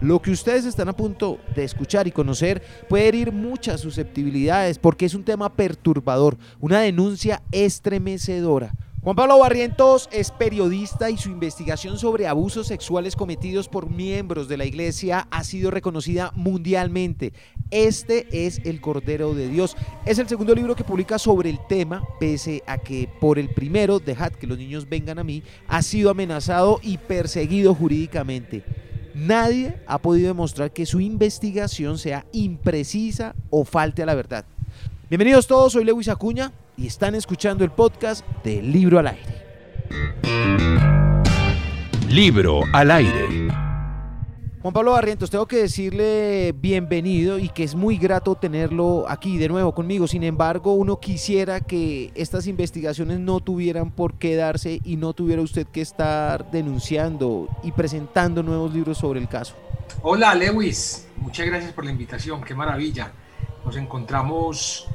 Lo que ustedes están a punto de escuchar y conocer puede herir muchas susceptibilidades porque es un tema perturbador, una denuncia estremecedora. Juan Pablo Barrientos es periodista y su investigación sobre abusos sexuales cometidos por miembros de la iglesia ha sido reconocida mundialmente. Este es El Cordero de Dios. Es el segundo libro que publica sobre el tema, pese a que por el primero, Dejad que los niños vengan a mí, ha sido amenazado y perseguido jurídicamente. Nadie ha podido demostrar que su investigación sea imprecisa o falte a la verdad. Bienvenidos todos, soy Lewis Acuña y están escuchando el podcast de Libro al Aire. Libro al Aire. Juan Pablo Barrientos, tengo que decirle bienvenido y que es muy grato tenerlo aquí de nuevo conmigo. Sin embargo, uno quisiera que estas investigaciones no tuvieran por qué darse y no tuviera usted que estar denunciando y presentando nuevos libros sobre el caso. Hola Lewis, muchas gracias por la invitación, qué maravilla. Nos encontramos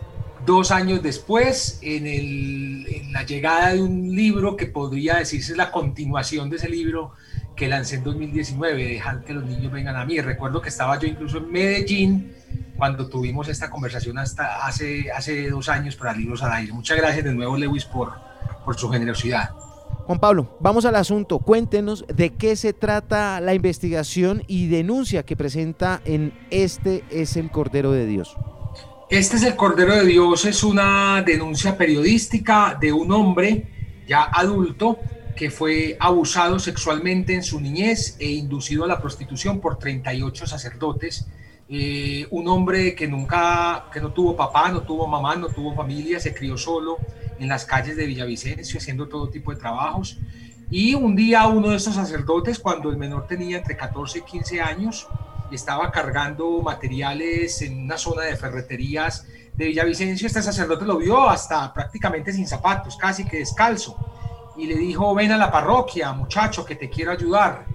dos años después en, en la llegada de un libro que podría decirse la continuación de ese libro que lancé en 2019, dejar que los niños vengan a mí. Recuerdo que estaba yo incluso en Medellín cuando tuvimos esta conversación hasta hace, hace dos años para Libros al Aire. Muchas gracias de nuevo, Lewis, por, por su generosidad. Juan Pablo, vamos al asunto. Cuéntenos de qué se trata la investigación y denuncia que presenta en Este es el Cordero de Dios. Este es el Cordero de Dios, es una denuncia periodística de un hombre ya adulto que fue abusado sexualmente en su niñez e inducido a la prostitución por 38 sacerdotes. Eh, un hombre que nunca, que no tuvo papá, no tuvo mamá, no tuvo familia, se crió solo en las calles de Villavicencio haciendo todo tipo de trabajos. Y un día uno de estos sacerdotes, cuando el menor tenía entre 14 y 15 años, estaba cargando materiales en una zona de ferreterías de Villavicencio, este sacerdote lo vio hasta prácticamente sin zapatos, casi que descalzo y le dijo, ven a la parroquia, muchacho, que te quiero ayudar.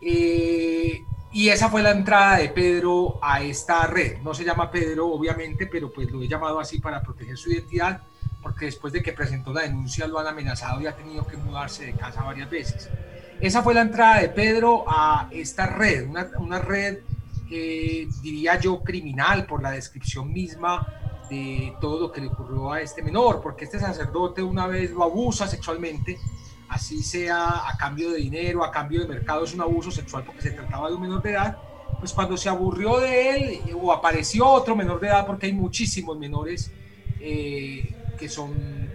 Eh, y esa fue la entrada de Pedro a esta red. No se llama Pedro, obviamente, pero pues lo he llamado así para proteger su identidad, porque después de que presentó la denuncia lo han amenazado y ha tenido que mudarse de casa varias veces. Esa fue la entrada de Pedro a esta red, una, una red, eh, diría yo, criminal por la descripción misma de todo lo que le ocurrió a este menor, porque este sacerdote una vez lo abusa sexualmente, así sea a cambio de dinero, a cambio de mercado, es un abuso sexual porque se trataba de un menor de edad, pues cuando se aburrió de él o apareció otro menor de edad, porque hay muchísimos menores eh, que son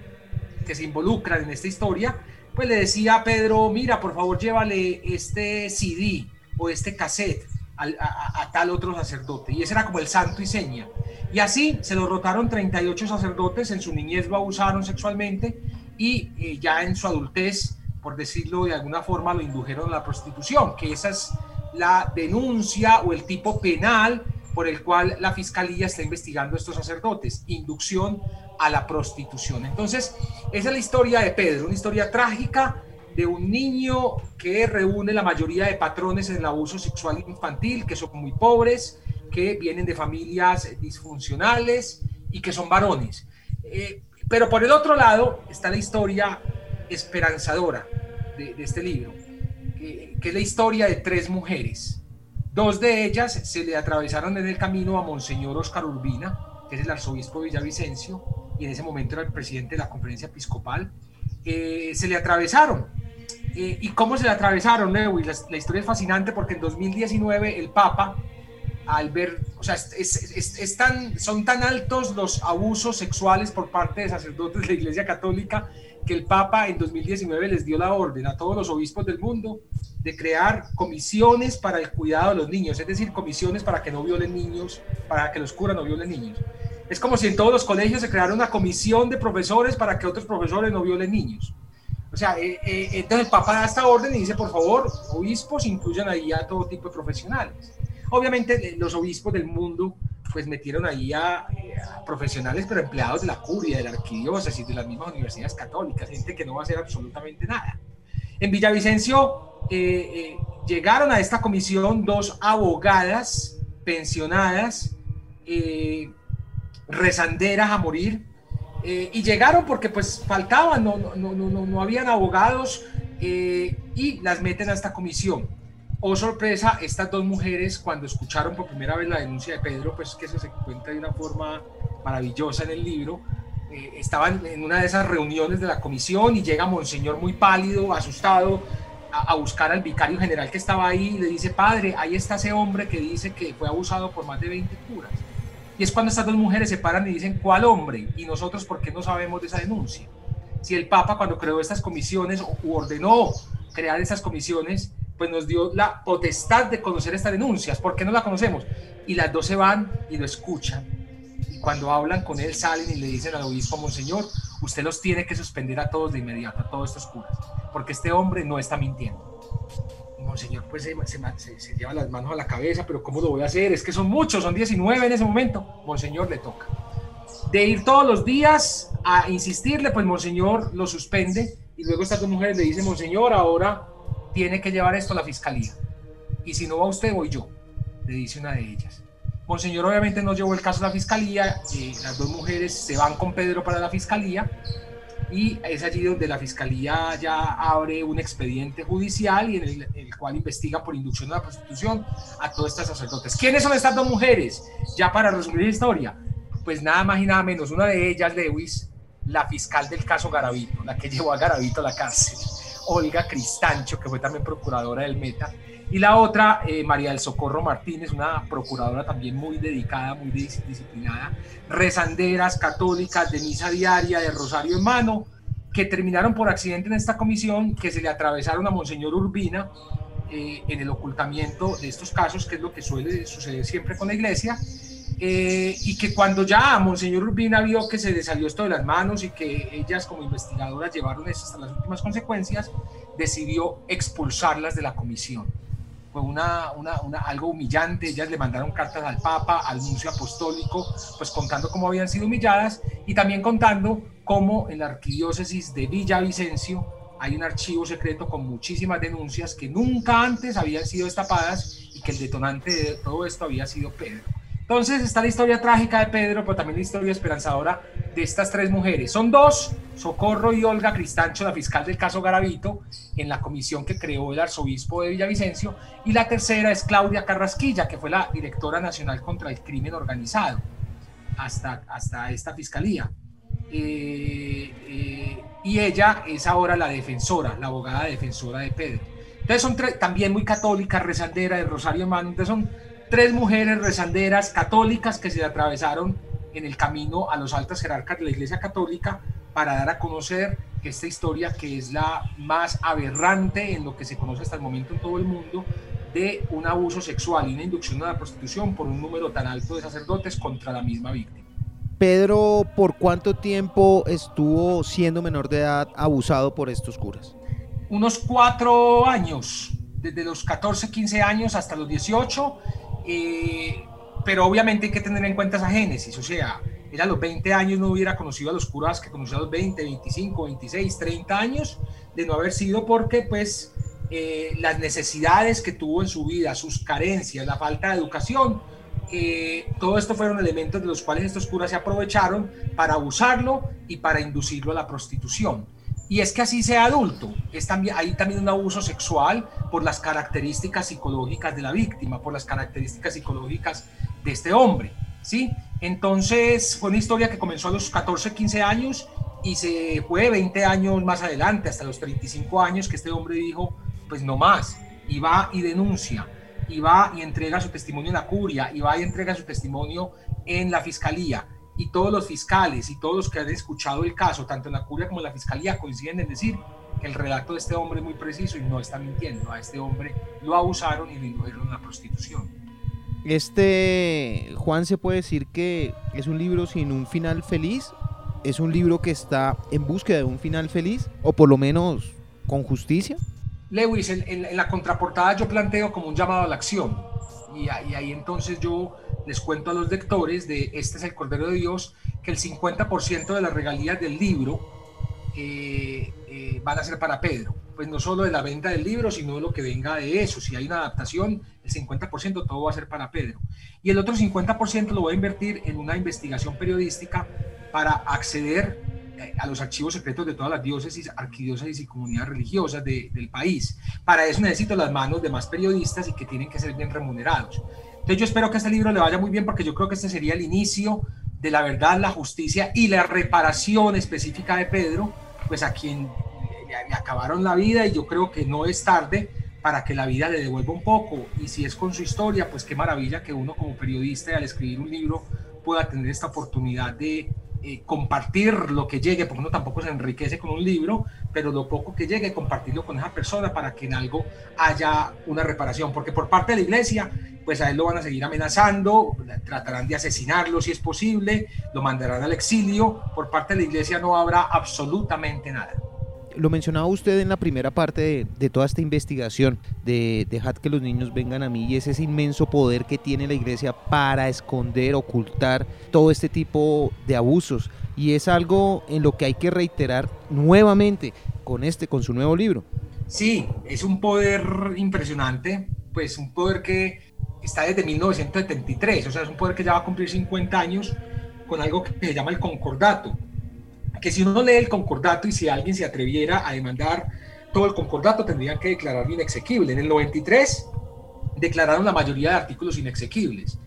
que se involucran en esta historia, pues le decía a Pedro, mira, por favor llévale este CD o este cassette a, tal otro sacerdote. Y ese era como el santo y seña. Y así se lo rotaron 38 sacerdotes, en su niñez lo abusaron sexualmente y eh, ya en su adultez, por decirlo de alguna forma, lo indujeron a la prostitución, que esa es la denuncia o el tipo penal por el cual la fiscalía está investigando a estos sacerdotes, inducción a la prostitución. Entonces, esa es la historia de Pedro, una historia trágica de un niño que reúne la mayoría de patrones en el abuso sexual infantil, que son muy pobres, que vienen de familias disfuncionales y que son varones. Eh, pero por el otro lado está la historia esperanzadora de, este libro, que, es la historia de tres mujeres. Dos de ellas se le atravesaron en el camino a Monseñor Oscar Urbina, que es el arzobispo de Villavicencio, y en ese momento era el presidente de la conferencia episcopal. Eh, se le atravesaron eh, ¿Y cómo se le atravesaron, Lewis? La, historia es fascinante porque en 2019 el Papa, al ver, o sea, son tan altos los abusos sexuales por parte de sacerdotes de la Iglesia Católica que el Papa en 2019 les dio la orden a todos los obispos del mundo de crear comisiones para el cuidado de los niños, es decir, comisiones para que no violen niños, para que los curas no violen niños. Es como si en todos los colegios se creara una comisión de profesores para que otros profesores no violen niños. O sea, eh, eh, entonces el Papa da esta orden y dice, por favor, obispos incluyan ahí a todo tipo de profesionales. Obviamente eh, los obispos del mundo pues metieron ahí a, profesionales, pero empleados de la curia, de la arquidiócesis, de las mismas universidades católicas, gente que no va a hacer absolutamente nada. En Villavicencio llegaron a esta comisión dos abogadas pensionadas, rezanderas a morir, eh, y llegaron porque pues faltaban, no, no, no, no, no habían abogados eh, y las meten a esta comisión. Oh sorpresa, estas dos mujeres cuando escucharon por primera vez la denuncia de Pedro, pues que eso se cuenta de una forma maravillosa en el libro, eh, estaban en una de esas reuniones de la comisión y llega Monseñor muy pálido, asustado, a, buscar al vicario general que estaba ahí y le dice, padre, ahí está ese hombre que dice que fue abusado por más de 20 curas. Y es cuando estas dos mujeres se paran y dicen, ¿cuál hombre? Y nosotros, ¿por qué no sabemos de esa denuncia? Si el Papa cuando creó estas comisiones o ordenó crear estas comisiones, pues nos dio la potestad de conocer estas denuncias. ¿Por qué no la conocemos? Y las dos se van y lo escuchan. Y cuando hablan con él salen y le dicen al obispo, Monseñor, usted los tiene que suspender a todos de inmediato, a todos estos curas, porque este hombre no está mintiendo. Pues se, se, lleva las manos a la cabeza, pero ¿cómo lo voy a hacer? Es que son muchos, son 19 en ese momento. Monseñor le toca. De ir todos los días a insistirle, pues Monseñor lo suspende y luego estas dos mujeres le dicen, Monseñor, ahora tiene que llevar esto a la fiscalía. Y si no va usted, voy yo, le dice una de ellas. Monseñor obviamente no llevó el caso a la fiscalía, eh, las dos mujeres se van con Pedro para la fiscalía y es allí donde la fiscalía ya abre un expediente judicial y en el, cual investiga por inducción a la prostitución a todas estas sacerdotes. ¿Quiénes son estas dos mujeres? Ya para resumir la historia, pues nada más y nada menos, una de ellas, Lewis, la fiscal del caso Garavito, la que llevó a Garavito a la cárcel, Olga Cristancho, que fue también procuradora del Meta, y la otra, eh, María del Socorro Martínez, una procuradora también muy dedicada, muy disciplinada, rezanderas católicas de misa diaria, de rosario en mano, que terminaron por accidente en esta comisión, que se le atravesaron a Monseñor Urbina eh, en el ocultamiento de estos casos, que es lo que suele suceder siempre con la iglesia, eh, y que cuando ya Monseñor Urbina vio que se le salió esto de las manos y que ellas como investigadoras llevaron esto hasta las últimas consecuencias, decidió expulsarlas de la comisión fue una, una, una, algo humillante. Ellas le mandaron cartas al Papa, al nuncio apostólico, pues contando cómo habían sido humilladas y también contando cómo en la arquidiócesis de Villavicencio hay un archivo secreto con muchísimas denuncias que nunca antes habían sido destapadas y que el detonante de todo esto había sido Pedro. Entonces está la historia trágica de Pedro, pero también la historia esperanzadora de estas tres mujeres. Son dos, Socorro y Olga Cristancho, la fiscal del caso Garavito, en la comisión que creó el arzobispo de Villavicencio. Y la tercera es Claudia Carrasquilla, que fue la directora nacional contra el crimen organizado hasta, hasta esta fiscalía. Eh, eh, y ella es ahora la defensora, la abogada defensora de Pedro. Entonces son también muy católicas, rezandera de Rosario Mano. Entonces son tres mujeres rezanderas católicas que se atravesaron en el camino a los altos jerarcas de la Iglesia Católica para dar a conocer esta historia que es la más aberrante en lo que se conoce hasta el momento en todo el mundo de un abuso sexual y una inducción a la prostitución por un número tan alto de sacerdotes contra la misma víctima. Pedro, ¿por cuánto tiempo estuvo siendo menor de edad abusado por estos curas? Unos cuatro años, desde los 14, 15 años hasta los 18 eh, pero obviamente hay que tener en cuenta esa génesis, o sea, él a los 20 años no hubiera conocido a los curas que conoció a los 20, 25, 26, 30 años, de no haber sido porque pues eh, las necesidades que tuvo en su vida, sus carencias, la falta de educación, eh, todo esto fueron elementos de los cuales estos curas se aprovecharon para abusarlo y para inducirlo a la prostitución. Y es que así sea adulto, es también, hay también un abuso sexual por las características psicológicas de la víctima, por las características psicológicas de este hombre, ¿sí? Entonces fue una historia que comenzó a los 14, 15 años y se fue 20 años más adelante, hasta los 35 años, que este hombre dijo, pues no más, y va y denuncia, y va y entrega su testimonio en la curia, y va y entrega su testimonio en la fiscalía y todos los fiscales y todos los que han escuchado el caso, tanto en la curia como en la fiscalía, coinciden en decir que el relato de este hombre es muy preciso y no está mintiendo. A este hombre lo abusaron y lo indujeron a la prostitución. Este, Juan, se puede decir que es un libro sin un final feliz. Es un libro que está en búsqueda de un final feliz, o por lo menos con justicia. Lewis, en, la contraportada yo planteo como un llamado a la acción. y ahí entonces yo les cuento a los lectores de Este es el Cordero de Dios que el 50% de las regalías del libro eh, eh, van a ser para Pedro. Pues no solo de la venta del libro, sino de lo que venga de eso. Si hay una adaptación, el 50% todo va a ser para Pedro. Y el otro 50% lo voy a invertir en una investigación periodística para acceder eh, a los archivos secretos de todas las diócesis, arquidiócesis y comunidades religiosas del país. Para eso necesito las manos de más periodistas y que tienen que ser bien remunerados. Entonces yo espero que este libro le vaya muy bien porque yo creo que este sería el inicio de la verdad, la justicia y la reparación específica de Pedro, pues a quien le, acabaron la vida y yo creo que no es tarde para que la vida le devuelva un poco. Y si es con su historia, pues qué maravilla que uno como periodista al escribir un libro pueda tener esta oportunidad de eh, compartir lo que llegue, porque uno tampoco se enriquece con un libro, pero lo poco que llegue, compartirlo con esa persona para que en algo haya una reparación, porque por parte de la iglesia, pues a él lo van a seguir amenazando, tratarán de asesinarlo si es posible, lo mandarán al exilio, por parte de la iglesia no habrá absolutamente nada lo mencionaba usted en la primera parte de, toda esta investigación, de dejad que los niños vengan a mí y es ese inmenso poder que tiene la iglesia para esconder, ocultar todo este tipo de abusos. Y es algo en lo que hay que reiterar nuevamente con este, con su nuevo libro. Sí, es un poder impresionante, pues un poder que está desde 1973, o sea, es un poder que ya va a cumplir 50 años con algo que se llama el concordato que si uno lee el concordato y si alguien se atreviera a demandar todo el concordato, tendrían que declararlo inexequible. En el 93 declararon la mayoría de artículos inexequibles.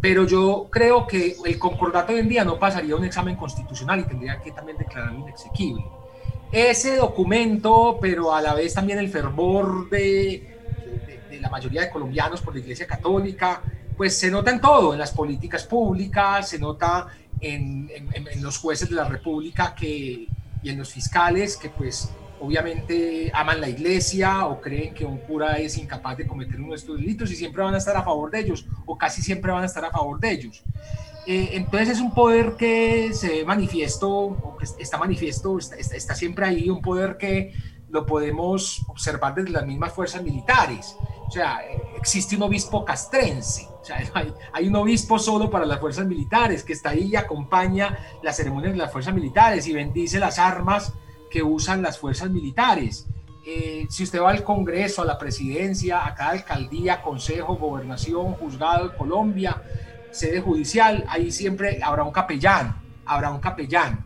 Pero yo creo que el concordato hoy en día no pasaría un examen constitucional y tendría que también declararlo inexequible. Ese documento, pero a la vez también el fervor de, de la mayoría de colombianos por la Iglesia Católica, pues se nota en todo, en las políticas públicas, se nota en, los jueces de la República que, y en los fiscales que pues obviamente aman la iglesia o creen que un cura es incapaz de cometer uno de estos delitos y siempre van a estar a favor de ellos o casi siempre van a estar a favor de ellos. Eh, entonces es un poder que se manifiesto, o que está manifiesto, está, está, siempre ahí, un poder que lo podemos observar desde las mismas fuerzas militares. O sea, existe un obispo castrense, o sea, hay, un obispo solo para las fuerzas militares que está ahí y acompaña las ceremonias de las fuerzas militares y bendice las armas que usan las fuerzas militares. Eh, si usted va al Congreso, a la presidencia, a cada alcaldía, consejo, gobernación, juzgado de Colombia, sede judicial, ahí siempre habrá un capellán, habrá un capellán.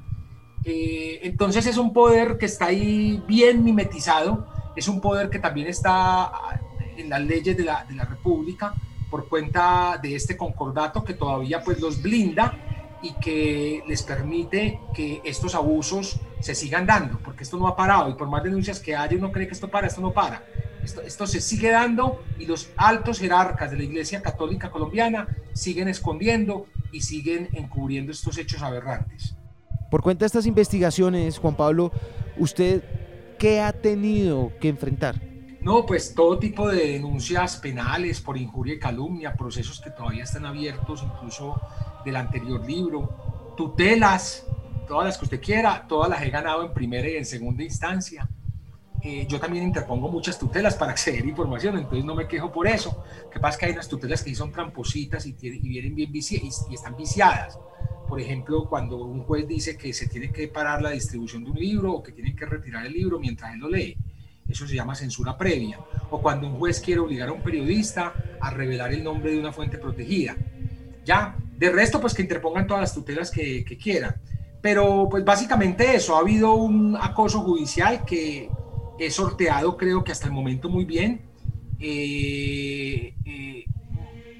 Eh, entonces es un poder que está ahí bien mimetizado, es un poder que también está en las leyes de la, de la República por cuenta de este concordato que todavía pues los blinda y que les permite que estos abusos se sigan dando, porque esto no ha parado y por más denuncias que haya uno cree que esto para, esto no para. Esto, esto se sigue dando y los altos jerarcas de la Iglesia Católica Colombiana siguen escondiendo y siguen encubriendo estos hechos aberrantes. Por cuenta de estas investigaciones, Juan Pablo, ¿usted qué ha tenido que enfrentar? No, pues todo tipo de denuncias penales por injuria y calumnia, procesos que todavía están abiertos, incluso del anterior libro, tutelas, todas las que usted quiera, todas las he ganado en primera y en segunda instancia. Eh, yo también interpongo muchas tutelas para acceder a información, entonces no me quejo por eso. Lo que pasa es que hay unas tutelas que son trampositas y, y vienen bien y están viciadas. Por ejemplo, cuando un juez dice que se tiene que parar la distribución de un libro o que tienen que retirar el libro mientras él lo lee eso se llama censura previa. O cuando un juez quiere obligar a un periodista a revelar el nombre de una fuente protegida. Ya, de resto, pues que interpongan todas las tutelas que, quieran. Pero pues básicamente eso, ha habido un acoso judicial que he sorteado creo que hasta el momento muy bien. Eh, eh,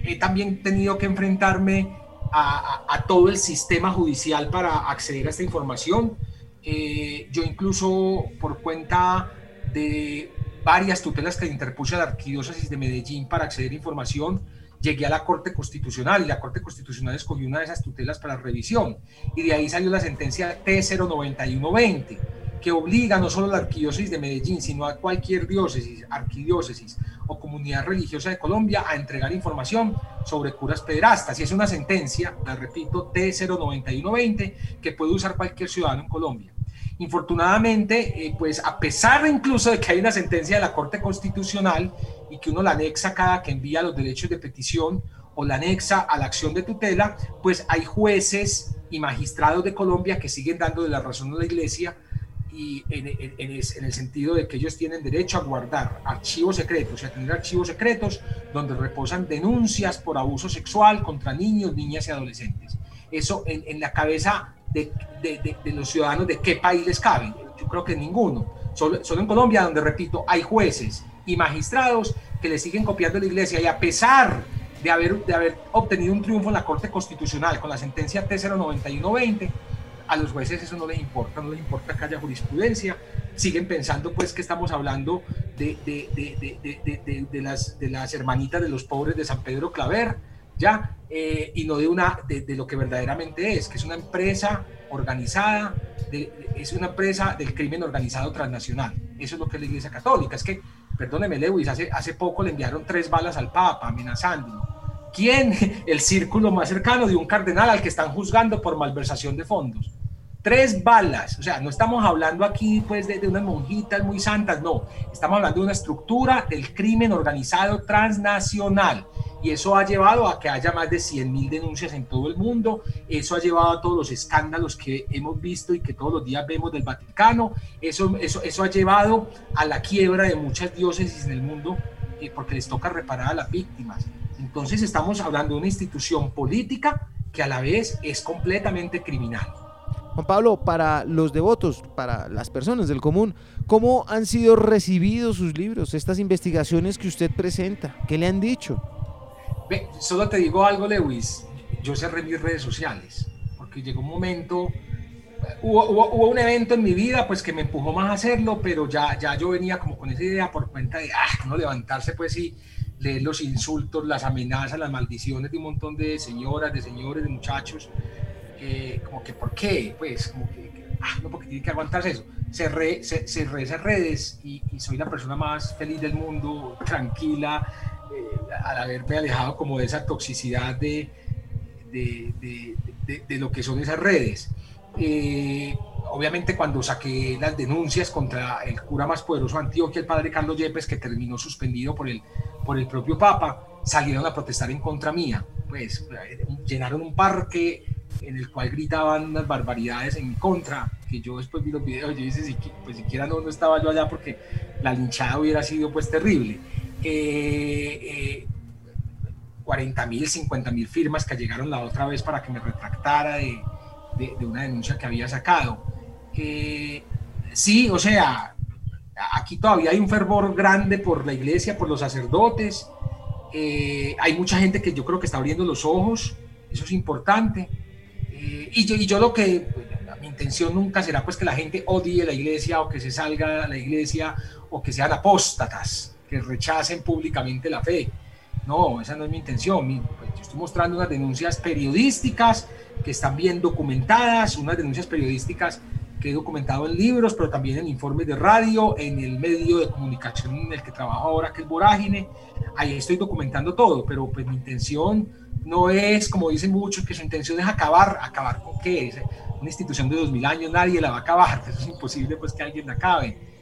he también tenido que enfrentarme a, todo el sistema judicial para acceder a esta información. Eh, yo incluso por cuenta de varias tutelas que interpuse a la Arquidiócesis de Medellín para acceder a información, llegué a la Corte Constitucional y la Corte Constitucional escogió una de esas tutelas para revisión y de ahí salió la sentencia T09120 que obliga no solo a la Arquidiócesis de Medellín, sino a cualquier diócesis, arquidiócesis o comunidad religiosa de Colombia a entregar información sobre curas pederastas. Y es una sentencia, la repito, T09120, que puede usar cualquier ciudadano en Colombia. Infortunadamente, eh, pues a pesar incluso de que hay una sentencia de la Corte Constitucional y que uno la anexa cada que envía los derechos de petición o la anexa a la acción de tutela, pues hay jueces y magistrados de Colombia que siguen dando de la razón a la Iglesia y en, el sentido de que ellos tienen derecho a guardar archivos secretos y a tener archivos secretos donde reposan denuncias por abuso sexual contra niños, niñas y adolescentes. Eso en, la cabeza de, los ciudadanos de qué país les cabe. Yo creo que ninguno. Solo, solo en Colombia, donde, repito, hay jueces y magistrados que le siguen copiando a la iglesia y a pesar de haber, de haber obtenido un triunfo en la Corte Constitucional con la sentencia T09120, a los jueces eso no les importa, no les importa que haya jurisprudencia, siguen pensando pues que estamos hablando de, de, de las, de las hermanitas de los pobres de San Pedro Claver, ¿ya? Eh, y no de, una, de, lo que verdaderamente es, que es una empresa organizada, es una empresa del crimen organizado transnacional. Eso es lo que es la Iglesia Católica. Es que, perdóneme Lewis, hace, hace poco le enviaron tres balas al Papa amenazándolo. ¿Quién? El círculo más cercano de un cardenal al que están juzgando por malversación de fondos tres balas, o sea, no estamos hablando aquí pues de, unas monjitas muy santas, no, estamos hablando de una estructura del crimen organizado transnacional y eso ha llevado a que haya más de 100 mil denuncias en todo el mundo, eso ha llevado a todos los escándalos que hemos visto y que todos los días vemos del Vaticano, eso, eso, eso ha llevado a la quiebra de muchas diócesis en el mundo eh, porque les toca reparar a las víctimas. Entonces estamos hablando de una institución política que a la vez es completamente criminal. Juan Pablo, para los devotos, para las personas del común, ¿cómo han sido recibidos sus libros, estas investigaciones que usted presenta? ¿Qué le han dicho? Solo te digo algo, Lewis. Yo cerré mis redes sociales porque llegó un momento, hubo, hubo, un evento en mi vida pues que me empujó más a hacerlo, pero ya, ya yo venía como con esa idea por cuenta de, ah, no levantarse pues y leer los insultos, las amenazas, las maldiciones de un montón de señoras, de señores, de muchachos como que, ¿por qué? Pues, como que, ah, no, porque tiene que aguantarse eso. Cerré, cerré esas redes y, soy la persona más feliz del mundo, tranquila, eh, al haberme alejado como de esa toxicidad de, de, de, de lo que son esas redes. Eh, obviamente cuando saqué las denuncias contra el cura más poderoso de Antioquia, el padre Carlos Yepes, que terminó suspendido por el, por el propio Papa, salieron a protestar en contra mía. Pues eh, llenaron un parque en el cual gritaban unas barbaridades en mi contra, que yo después vi los videos yo dije, pues siquiera no, no estaba yo allá porque la linchada hubiera sido pues terrible. Eh, 40 mil, 50 mil firmas que llegaron la otra vez para que me retractara de, una denuncia que había sacado. Eh, sí, o sea, aquí todavía hay un fervor grande por la iglesia, por los sacerdotes. Eh, hay mucha gente que yo creo que está abriendo los ojos, eso es importante. Eh, y, yo, y yo lo que, mi intención nunca será pues que la gente odie la iglesia o que se salga de la iglesia o que sean apóstatas, que rechacen públicamente la fe. No, esa no es mi intención. Pues, yo estoy mostrando unas denuncias periodísticas que están bien documentadas, unas denuncias periodísticas que he documentado en libros, pero también en informes de radio, en el medio de comunicación en el que trabajo ahora, que es Vorágine. Ahí estoy documentando todo, pero pues mi intención no es, como dicen muchos, que su intención es acabar, acabar con qué, es una institución de 2000 años, nadie la va a acabar, eso es imposible pues que alguien la acabe.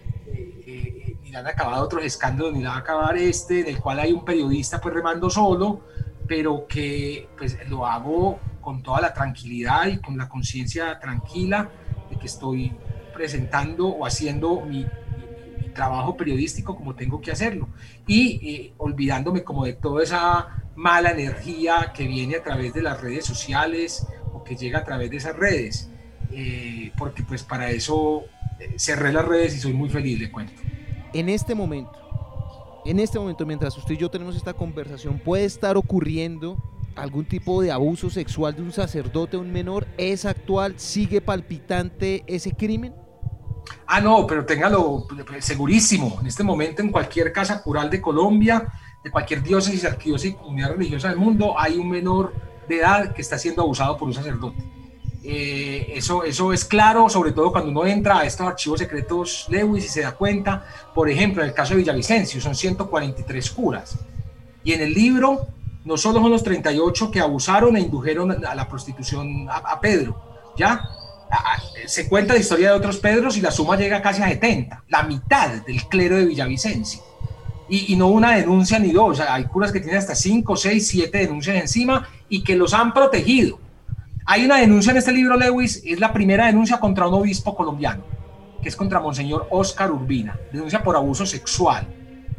Ni han acabado otros escándalos, ni la va a acabar este, en el cual hay un periodista pues remando solo, pero que pues lo hago con toda la tranquilidad y con la conciencia tranquila de que estoy presentando o haciendo mi, trabajo periodístico como tengo que hacerlo y eh, olvidándome como de toda esa mala energía que viene a través de las redes sociales o que llega a través de esas redes, eh, porque pues para eso eh, cerré las redes y soy muy feliz, le cuento. En este momento, en este momento, mientras usted y yo tenemos esta conversación, puede estar ocurriendo algún tipo de abuso sexual de un sacerdote o un menor. ¿Es actual? ¿Sigue palpitante ese crimen? Ah, no, pero téngalo segurísimo. En este momento, en cualquier casa cural de Colombia, de cualquier diócesis, arquidiócesis comunidad religiosa del mundo, hay un menor de edad que está siendo abusado por un sacerdote. Eh, eso, eso es claro, sobre todo cuando uno entra a estos archivos secretos Lewis y se da cuenta, por ejemplo, en el caso de Villavicencio, son 143 curas. Y en el libro, no solo son los 38 que abusaron e indujeron a la prostitución a, Pedro, ¿ya? se cuenta la historia de otros Pedros y la suma llega casi a 70, la mitad del clero de Villavicencio y, no una denuncia ni dos. hay curas que tienen hasta cinco, seis, siete denuncias encima y que los han protegido. Hay una denuncia en este libro, Lewis, es la primera denuncia contra un obispo colombiano, que es contra Monseñor Oscar Urbina, denuncia por abuso sexual.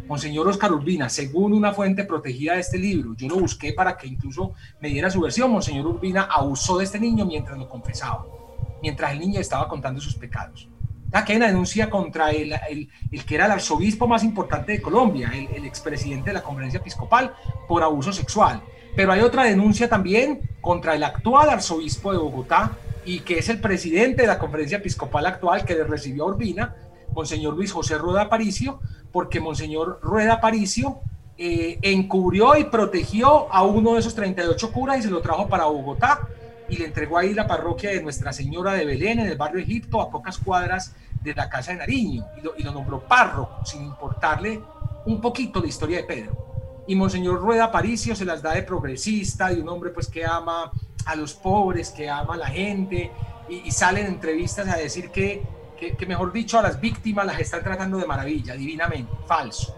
Monseñor Oscar Urbina, según una fuente protegida de este libro, yo lo busqué para que incluso me diera su versión, Monseñor Urbina abusó de este niño mientras lo confesaba, mientras el niño estaba contando sus pecados. Aquí hay una denuncia contra el, el, que era el arzobispo más importante de Colombia, el, el expresidente de la conferencia episcopal, por abuso sexual. Pero hay otra denuncia también contra el actual arzobispo de Bogotá y que es el presidente de la conferencia episcopal actual que le recibió a Urbina, Monseñor Luis José Rueda Aparicio, porque Monseñor Rueda Aparicio eh, encubrió y protegió a uno de esos 38 curas y se lo trajo para Bogotá y le entregó ahí la parroquia de Nuestra Señora de Belén en el barrio Egipto a pocas cuadras de la casa de Nariño y lo, y lo nombró párroco sin importarle un poquito la historia de Pedro. Y Monseñor Rueda Aparicio se las da de progresista, de un hombre pues que ama a los pobres, que ama a la gente y, y sale en entrevistas a decir que que, mejor dicho a las víctimas las están tratando de maravilla, divinamente, falso.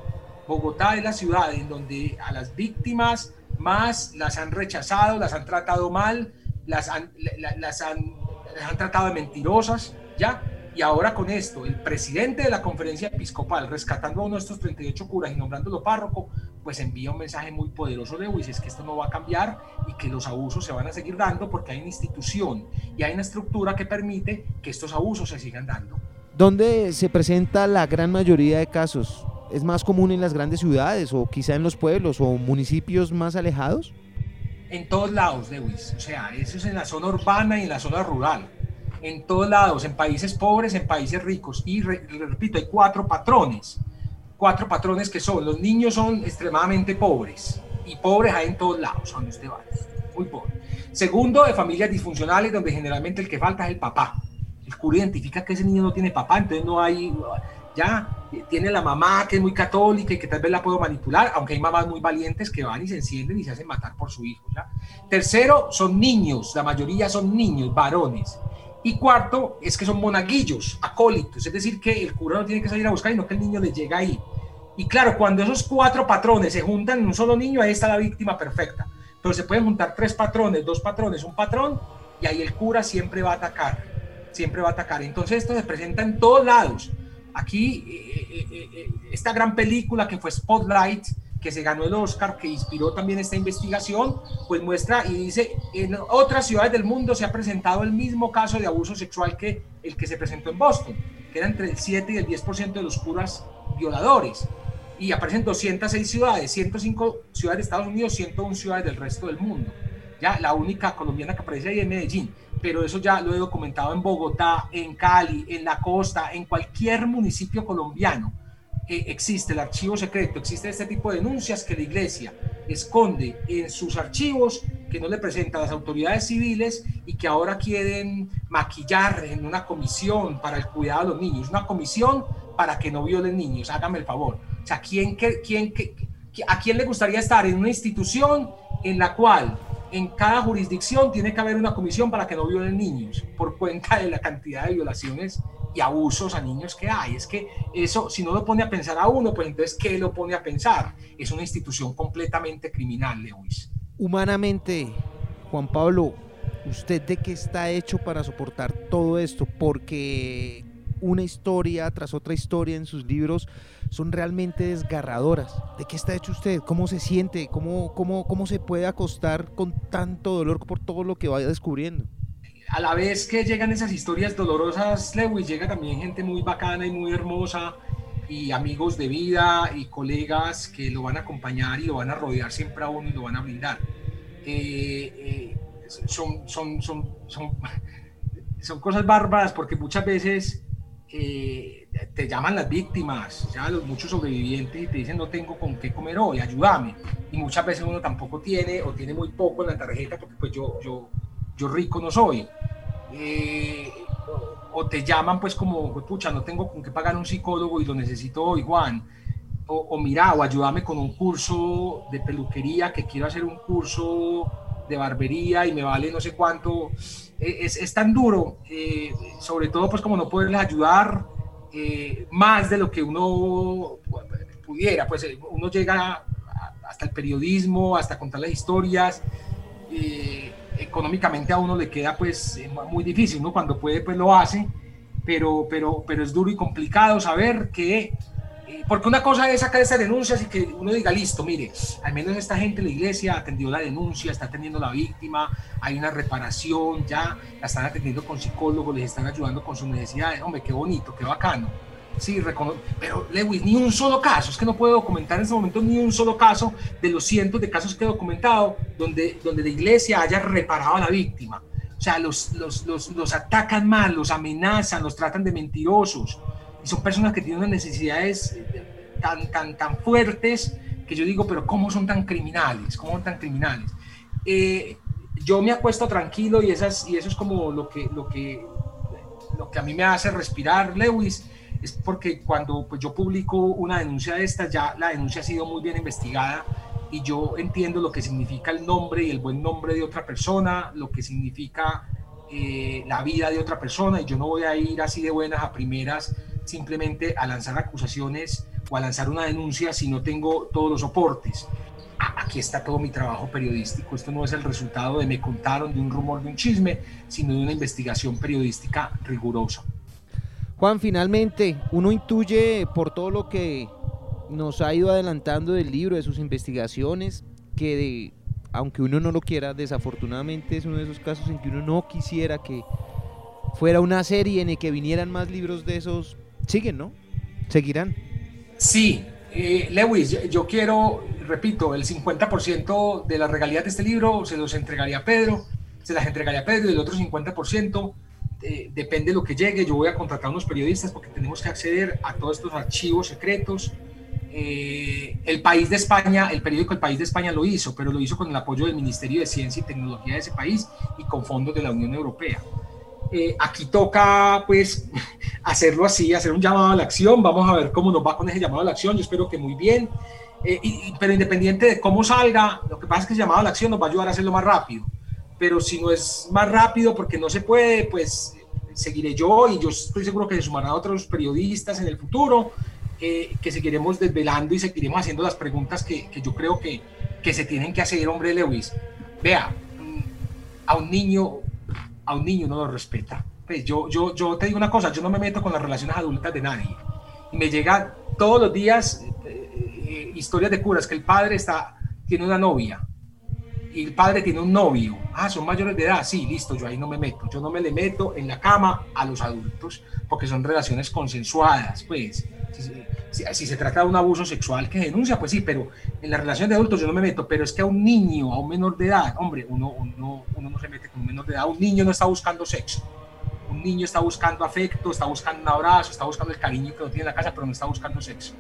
Bogotá es la ciudad en donde a las víctimas más las han rechazado, las han tratado mal, las han, las han, las han tratado de mentirosas, ¿ya? Y ahora con esto, el presidente de la conferencia episcopal, rescatando a uno de estos 38 curas y nombrándolo párroco, pues envía un mensaje muy poderoso, Lewis, es que esto no va a cambiar y que los abusos se van a seguir dando porque hay una institución y hay una estructura que permite que estos abusos se sigan dando. ¿Dónde se presenta la gran mayoría de casos? ¿Es más común en las grandes ciudades o quizá en los pueblos o municipios más alejados? En todos lados, Lewis. O sea, eso es en la zona urbana y en la zona rural en todos lados, en países pobres, en países ricos. Y repito, hay cuatro patrones. Cuatro patrones que son, los niños son extremadamente pobres y pobres hay en todos lados, donde usted va, muy pobre. Segundo, de familias disfuncionales donde generalmente el que falta es el papá. El cura identifica que ese niño no tiene papá, entonces no hay, ya tiene la mamá que es muy católica y que tal vez la puedo manipular, aunque hay mamás muy valientes que van y se encienden y se hacen matar por su hijo. ¿ya? Tercero, son niños, la mayoría son niños, varones. Y cuarto, es que son monaguillos, acólitos, es decir, que el cura no tiene que salir a buscar, sino que el niño le llega ahí. Y claro, cuando esos cuatro patrones se juntan en un solo niño, ahí está la víctima perfecta. Pero se pueden juntar tres patrones, dos patrones, un patrón, y ahí el cura siempre va a atacar, siempre va a atacar. Entonces esto se presenta en todos lados. Aquí, eh, eh, eh, esta gran película que fue Spotlight, que se ganó el Oscar, que inspiró también esta investigación, pues muestra y dice, en otras ciudades del mundo se ha presentado el mismo caso de abuso sexual que el que se presentó en Boston, que era entre el 7 y el 10% de los curas violadores. Y aparecen 206 ciudades, 105 ciudades de Estados Unidos, 101 ciudades del resto del mundo. Ya la única colombiana que aparece ahí es Medellín, pero eso ya lo he documentado en Bogotá, en Cali, en la costa, en cualquier municipio colombiano existe el archivo secreto, existe este tipo de denuncias que la iglesia esconde en sus archivos, que no le presenta a las autoridades civiles y que ahora quieren maquillar en una comisión para el cuidado de los niños, una comisión para que no violen niños, hágame el favor. O sea, ¿quién, quién, ¿a quién le gustaría estar en una institución en la cual en cada jurisdicción tiene que haber una comisión para que no violen niños por cuenta de la cantidad de violaciones y abusos a niños que hay. Es que eso, si no lo pone a pensar a uno, pues entonces, ¿qué lo pone a pensar? Es una institución completamente criminal, Lewis. Humanamente, Juan Pablo, ¿usted de qué está hecho para soportar todo esto? Porque una historia tras otra historia en sus libros son realmente desgarradoras. ¿De qué está hecho usted? ¿Cómo se siente? ¿Cómo, cómo, cómo se puede acostar con tanto dolor por todo lo que vaya descubriendo? A la vez que llegan esas historias dolorosas, Lewis, llega también gente muy bacana y muy hermosa y amigos de vida y colegas que lo van a acompañar y lo van a rodear siempre a uno y lo van a brindar. Eh, eh, son, son, son, son, son, cosas bárbaras porque muchas veces eh, te llaman las víctimas, ya los muchos sobrevivientes y te dicen no tengo con qué comer hoy, ayúdame. Y muchas veces uno tampoco tiene o tiene muy poco en la tarjeta porque pues yo, yo, yo rico no soy. Eh, o te llaman pues como, pucha, no tengo con qué pagar un psicólogo y lo necesito hoy, Juan. O, mira, o ayúdame con un curso de peluquería, que quiero hacer un curso de barbería y me vale no sé cuánto. E, es, es tan duro, eh, sobre todo pues como no poderles ayudar eh, más de lo que uno pudiera. Pues uno llega hasta el periodismo, hasta contar las historias económicamente a uno le queda pues eh, muy difícil, ¿no? Cuando puede pues lo hace, pero, pero, pero es duro y complicado saber que eh, porque una cosa es sacar esas denuncias y que uno diga, listo, mire, al menos esta gente en la iglesia atendió la denuncia, está atendiendo la víctima, hay una reparación, ya la están atendiendo con psicólogos, les están ayudando con sus necesidades. Hombre, qué bonito, qué bacano. Sí, pero Lewis, ni un solo caso, es que no puedo documentar en este momento ni un solo caso de los cientos de casos que he documentado donde, donde la iglesia haya reparado a la víctima. O sea, los, los, los, los atacan mal, los amenazan, los tratan de mentirosos. Y son personas que tienen unas necesidades eh, tan, tan, tan fuertes que yo digo, pero ¿cómo son tan criminales? ¿Cómo son tan criminales? Eh, yo me acuesto tranquilo y, esas, y eso es como lo que, lo, que, lo que a mí me hace respirar, Lewis, es porque cuando pues, yo publico una denuncia de esta, ya la denuncia ha sido muy bien investigada y yo entiendo lo que significa el nombre y el buen nombre de otra persona, lo que significa eh, la vida de otra persona y yo no voy a ir así de buenas a primeras simplemente a lanzar acusaciones o a lanzar una denuncia si no tengo todos los soportes. Aquí está todo mi trabajo periodístico. Esto no es el resultado de me contaron, de un rumor, de un chisme, sino de una investigación periodística rigurosa. Juan, finalmente, uno intuye por todo lo que nos ha ido adelantando del libro, de sus investigaciones, que aunque uno no lo quiera, desafortunadamente es uno de esos casos en que uno no quisiera que fuera una serie en el que vinieran más libros de esos siguen, ¿no? Seguirán. Sí, eh, Lewis, yo, quiero, repito, el 50% de las regalías de este libro se los entregaría a Pedro, se las entregaría a Pedro y el otro 50% eh, depende de lo que llegue. Yo voy a contratar a unos periodistas porque tenemos que acceder a todos estos archivos secretos. Eh, el país de España, el periódico El País de España lo hizo, pero lo hizo con el apoyo del Ministerio de Ciencia y Tecnología de ese país y con fondos de la Unión Europea. Eh, aquí toca pues hacerlo así, hacer un llamado a la acción, vamos a ver cómo nos va con ese llamado a la acción, yo espero que muy bien, eh, pero independiente de cómo salga, lo que pasa es que ese llamado a la acción nos va a ayudar a hacerlo más rápido, pero si no es más rápido porque no se puede, pues seguiré yo y yo estoy seguro que se sumarán otros periodistas en el futuro, eh, que seguiremos desvelando y seguiremos haciendo las preguntas que, que yo creo que, que se tienen que hacer, hombre Lewis. Vea, mm, a un niño a un niño no lo respeta. Pues yo, yo, yo te digo una cosa, yo no me meto con las relaciones adultas de nadie. Y me llega todos los días eh, eh, historias de curas que el padre está, tiene una novia y el padre tiene un novio. Ah, son mayores de edad. Sí, listo, yo ahí no me meto. Yo no me le meto en la cama a los adultos porque son relaciones consensuadas, pues. Si, se trata de un abuso sexual que denuncia, pues sí, pero en la relación de adultos yo no me meto, pero es que a un niño, a un menor de edad, hombre, uno, uno, uno no se mete con un menor de edad, un niño no está buscando sexo, un niño está buscando afecto, está buscando un abrazo, está buscando el cariño que no tiene en la casa, pero no está buscando sexo.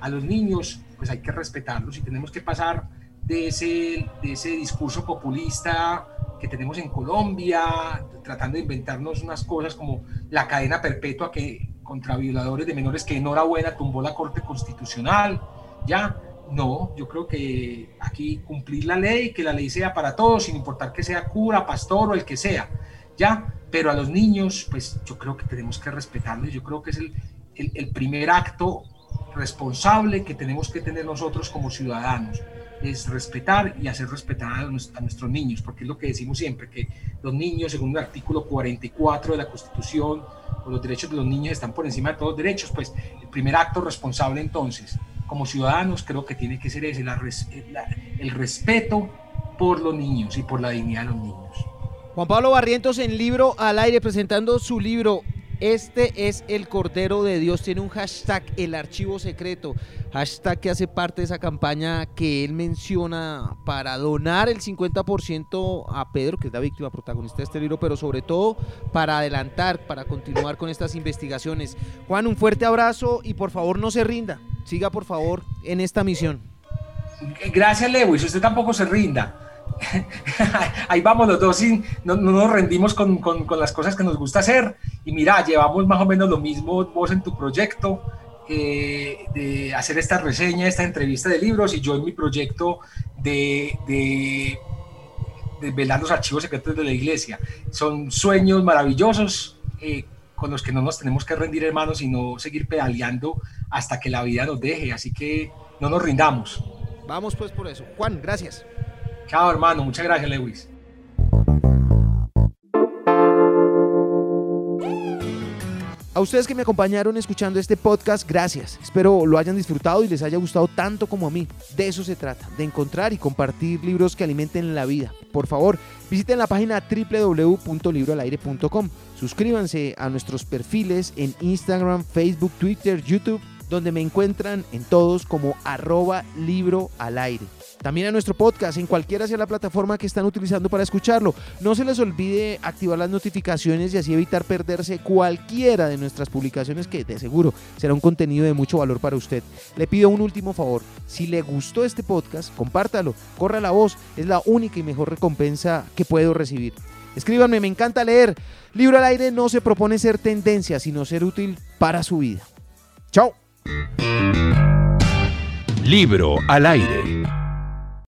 A los niños, pues hay que respetarlos y tenemos que pasar de ese, de ese discurso populista que tenemos en Colombia, tratando de inventarnos unas cosas como la cadena perpetua que contra violadores de menores que enhorabuena tumbó la Corte Constitucional, ya, no, yo creo que aquí cumplir la ley, que la ley sea para todos, sin importar que sea cura, pastor o el que sea, ya, pero a los niños, pues yo creo que tenemos que respetarlos, yo creo que es el, el, primer acto responsable que tenemos que tener nosotros como ciudadanos es respetar y hacer respetar a, nuestros niños, porque es lo que decimos siempre, que los niños, según el artículo 44 de la Constitución, los derechos de los niños están por encima de todos los derechos, pues el primer acto responsable entonces, como ciudadanos, creo que tiene que ser ese, el respeto por los niños y por la dignidad de los niños. Juan Pablo Barrientos en Libro al Aire presentando su libro este es el Cordero de Dios. Tiene un hashtag, el archivo secreto. Hashtag que hace parte de esa campaña que él menciona para donar el 50% a Pedro, que es la víctima protagonista de este libro, pero sobre todo para adelantar, para continuar con estas investigaciones. Juan, un fuerte abrazo y por favor no se rinda. Siga por favor en esta misión. Gracias, Lewis. Usted tampoco se rinda. ahí vamos los dos, no, nos rendimos con, las cosas que nos gusta hacer. Y mira, llevamos más o menos lo mismo vos en tu proyecto, eh, de hacer esta reseña, esta entrevista de libros, y yo en mi proyecto de, de, de velar los archivos secretos de la iglesia. Son sueños maravillosos. Eh, con los que no nos tenemos que rendir hermanos, sino seguir pedaleando hasta que la vida nos deje. Así que no nos rindamos. Vamos pues por eso. Juan, gracias. Chao, hermano. Muchas gracias, Lewis. A ustedes que me acompañaron escuchando este podcast, gracias. Espero lo hayan disfrutado y les haya gustado tanto como a mí. De eso se trata, de encontrar y compartir libros que alimenten la vida. Por favor, visiten la página www.libroalaire.com. Suscríbanse a nuestros perfiles en Instagram, Facebook, Twitter, YouTube, donde me encuentran en todos como arroba libro al aire. También a nuestro podcast, en cualquiera sea la plataforma que están utilizando para escucharlo. No se les olvide activar las notificaciones y así evitar perderse cualquiera de nuestras publicaciones que de seguro será un contenido de mucho valor para usted. Le pido un último favor, si le gustó este podcast, compártalo, corra la voz, es la única y mejor recompensa que puedo recibir. Escríbanme, me encanta leer. Libro al aire no se propone ser tendencia, sino ser útil para su vida. Chao. Libro al aire.